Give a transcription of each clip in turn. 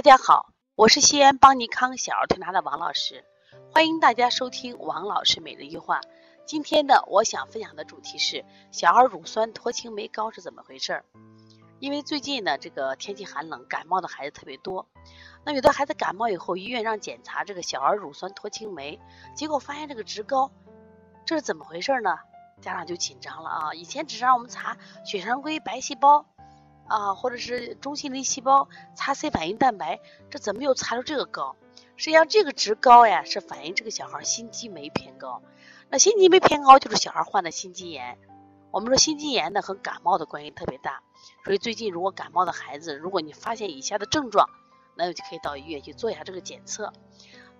大家好，我是西安邦尼康小儿推拿的王老师，欢迎大家收听王老师每日一话。今天呢，我想分享的主题是小儿乳酸脱氢酶高是怎么回事儿？因为最近呢，这个天气寒冷，感冒的孩子特别多。那有的孩子感冒以后，医院让检查这个小儿乳酸脱氢酶，结果发现这个值高，这是怎么回事呢？家长就紧张了啊！以前只是让我们查血常规白细胞。啊，或者是中性粒细胞查 C 反应蛋白，这怎么又查出这个高？实际上这个值高呀，是反映这个小孩心肌酶偏高。那心肌酶偏高就是小孩患的心肌炎。我们说心肌炎呢和感冒的关系特别大，所以最近如果感冒的孩子，如果你发现以下的症状，那就可以到医院去做一下这个检测。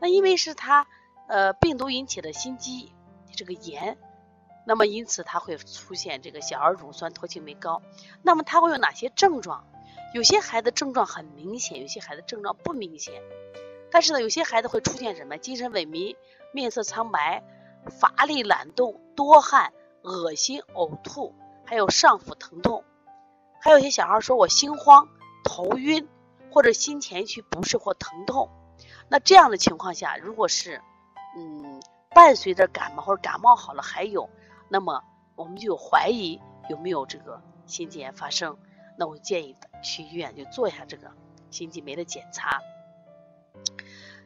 那因为是他呃病毒引起的心肌这个炎。那么因此它会出现这个小儿乳酸脱氢酶高，那么它会有哪些症状？有些孩子症状很明显，有些孩子症状不明显。但是呢，有些孩子会出现什么？精神萎靡、面色苍白、乏力懒动、多汗、恶心、呕吐，还有上腹疼痛。还有些小孩说我心慌、头晕，或者心前区不适或疼痛。那这样的情况下，如果是嗯伴随着感冒或者感冒好了还有。那么我们就怀疑有没有这个心肌炎发生，那我建议去医院就做一下这个心肌酶的检查。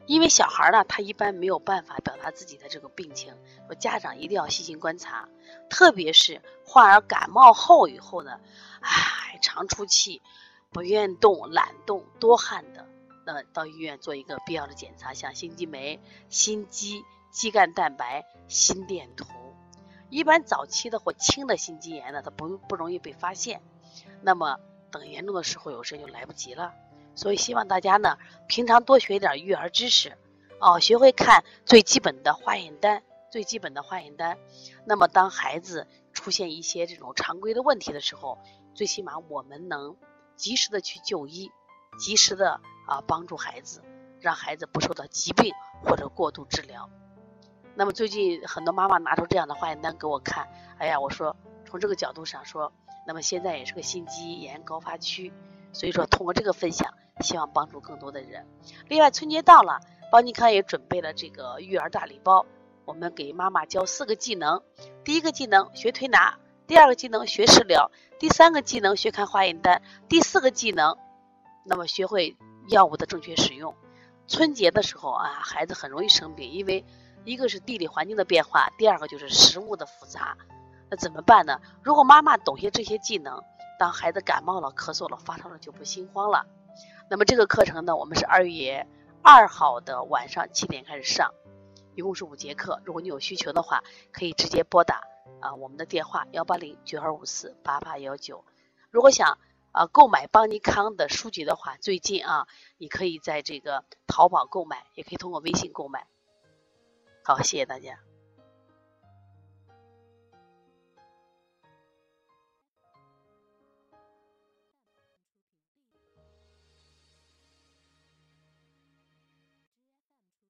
因为小孩呢，他一般没有办法表达自己的这个病情，说家长一定要细心观察，特别是患儿感冒后以后呢，唉，常出气、不愿动、懒动、多汗的，那到医院做一个必要的检查，像心肌酶、心肌、肌酐蛋白、心电图。一般早期的或轻的心肌炎呢，它不不容易被发现。那么等严重的时候，有时就来不及了。所以希望大家呢，平常多学一点育儿知识，哦，学会看最基本的化验单，最基本的化验单。那么当孩子出现一些这种常规的问题的时候，最起码我们能及时的去就医，及时的啊帮助孩子，让孩子不受到疾病或者过度治疗。那么最近很多妈妈拿出这样的化验单给我看，哎呀，我说从这个角度上说，那么现在也是个心肌炎高发区，所以说通过这个分享，希望帮助更多的人。另外春节到了，邦尼康也准备了这个育儿大礼包，我们给妈妈教四个技能：第一个技能学推拿，第二个技能学食疗，第三个技能学看化验单，第四个技能，那么学会药物的正确使用。春节的时候啊，孩子很容易生病，因为。一个是地理环境的变化，第二个就是食物的复杂，那怎么办呢？如果妈妈懂些这些技能，当孩子感冒了、咳嗽了、发烧了就不心慌了。那么这个课程呢，我们是二月二号的晚上七点开始上，一共是五节课。如果你有需求的话，可以直接拨打啊我们的电话幺八零九二五四八八幺九。如果想啊购买邦尼康的书籍的话，最近啊你可以在这个淘宝购买，也可以通过微信购买。好，谢谢大家。